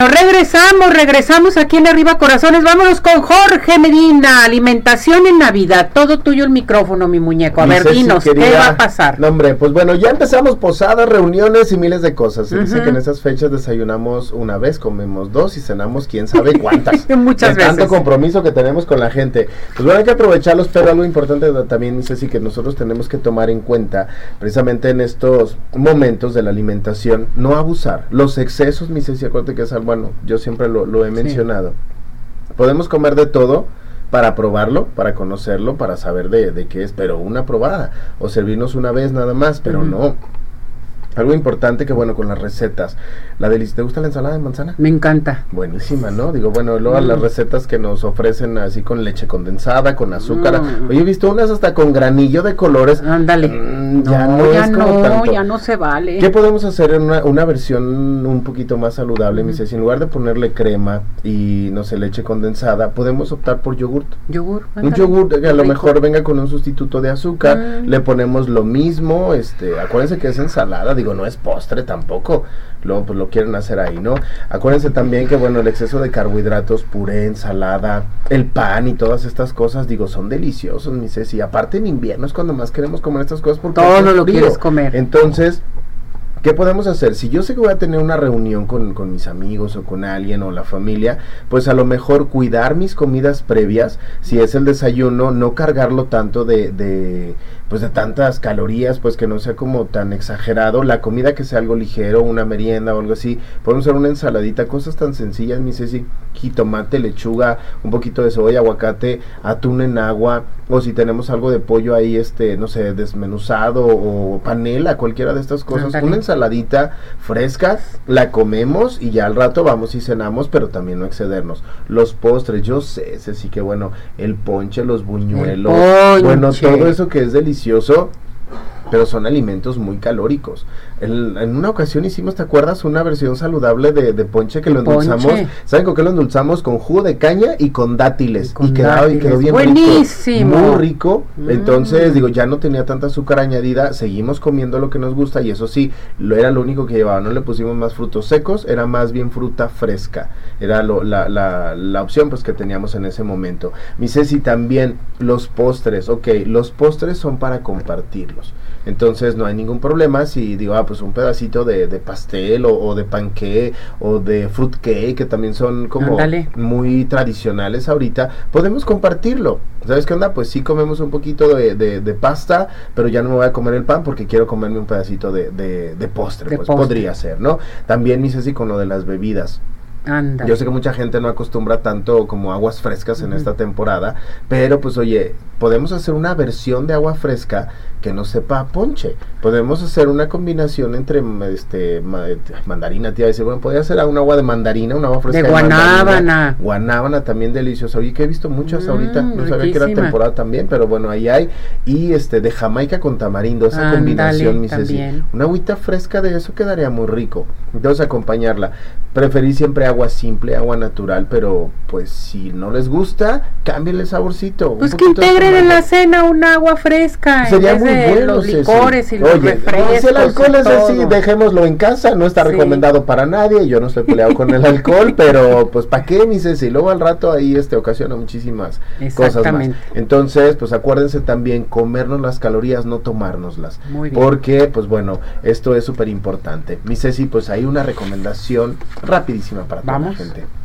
Regresamos, regresamos aquí en Arriba Corazones. Vámonos con Jorge Medina, alimentación en Navidad. Todo tuyo el micrófono, mi muñeco. A ver, dinos, ¿qué va a pasar? No, hombre, pues bueno, ya empezamos posadas, reuniones y miles de cosas. Se dice que en esas fechas desayunamos una vez, comemos dos y cenamos quién sabe cuántas. Muchas de Tanto compromiso que tenemos con la gente. Pues bueno, hay que aprovecharlos, pero algo importante también, Ceci, que nosotros tenemos que tomar en cuenta, precisamente en estos momentos de la alimentación, no abusar. Los excesos, mi Ceci, acuérdate que es algo bueno, yo siempre lo, he mencionado. Podemos comer de todo para probarlo, para conocerlo, para saber de, qué es, pero una probada, o servirnos una vez nada más, pero no. Algo importante que bueno con las recetas. La delicia, ¿te gusta la ensalada de manzana? Me encanta. Buenísima, ¿no? Digo, bueno, luego las mm. recetas que nos ofrecen así con leche condensada, con azúcar. Mm. Oye, he visto unas hasta con granillo de colores. Ándale. Mm, ya no, ya no, ya no se vale. ¿Qué podemos hacer en una, versión un poquito más saludable? Me dice, en lugar de ponerle crema y no sé, leche condensada, podemos optar por yogurt. Yogur. Un yogur que a lo mejor venga con un sustituto de azúcar. Le ponemos lo mismo, este, acuérdense que es ensalada, digo no es postre tampoco. Luego pues lo quieren hacer ahí, ¿no? Acuérdense también que bueno, el exceso de carbohidratos, puré, ensalada, el pan y todas estas cosas, digo, son deliciosos, mi Ceci. Aparte en invierno es cuando más queremos comer estas cosas porque todo lo quieres comer. Entonces, ¿Qué podemos hacer? Si yo sé que voy a tener una reunión con, con, mis amigos o con alguien o la familia, pues a lo mejor cuidar mis comidas previas, si es el desayuno, no cargarlo tanto de, de pues de tantas calorías, pues que no sea como tan exagerado. La comida que sea algo ligero, una merienda o algo así. Podemos hacer una ensaladita, cosas tan sencillas, mi Ceci, jitomate, lechuga, un poquito de cebolla, aguacate, atún en agua, o si tenemos algo de pollo ahí, este, no sé, desmenuzado o panela, cualquiera de estas cosas. Una ensaladita fresca, la comemos y ya al rato vamos y cenamos, pero también no excedernos. Los postres, yo sé, Ceci, que bueno, el ponche, los buñuelos, bueno, todo eso que es delicioso pero son alimentos muy calóricos. en una ocasión hicimos, ¿te acuerdas? Una versión saludable de, ponche que lo endulzamos. ¿Saben con qué lo endulzamos? Con jugo de caña y con dátiles. Y, quedó, y quedó bien Buenísimo. Muy rico. Mm. Entonces, digo, ya no tenía tanta azúcar añadida. Seguimos comiendo lo que nos gusta y eso sí, lo era lo único que llevaba. No le pusimos más frutos secos, era más bien fruta fresca. Era la, la, la opción pues que teníamos en ese momento. Mi Ceci también, los postres. Ok, los postres son para compartirlos. Entonces no hay ningún problema si digo, ah, pues un pedacito de, pastel o, de panqué o de fruit cake, que también son como muy tradicionales ahorita, podemos compartirlo. ¿Sabes qué onda? Pues sí comemos un poquito de, pasta, pero ya no me voy a comer el pan porque quiero comerme un pedacito de, postre. pues podría ser, ¿no? También hice así con lo de las bebidas. Yo sé que mucha gente no acostumbra tanto como aguas frescas en esta temporada, pero pues oye, podemos hacer una versión de agua fresca que no sepa ponche. Podemos hacer una combinación entre este mandarina, tía, decir, bueno, podría ser un agua de mandarina, un agua fresca de guanábana. guanábana también deliciosa. Oye, que he visto muchas mm, ahorita, no sabía que era temporada también, pero bueno, ahí hay y este de Jamaica con tamarindo, esa combinación, mi Una agüita fresca de eso quedaría muy rico. Entonces acompañarla. Preferí siempre agua simple, agua natural, pero pues si no les gusta, cámbienle saborcito. Pues que integren en la cena un agua fresca. Sería muy bueno. Los licores y los Oye, refrescos. Si el alcohol es así, dejémoslo en casa, no está recomendado para nadie. Yo no estoy peleado con el alcohol, pero pues ¿para qué, mis Y luego al rato ahí este ocasiona muchísimas cosas más. Entonces, pues acuérdense también comernos las calorías, no tomárnoslas. Muy bien. Porque, pues bueno, esto es súper importante. Mi Ceci, pues hay una recomendación rapidísima para toda la.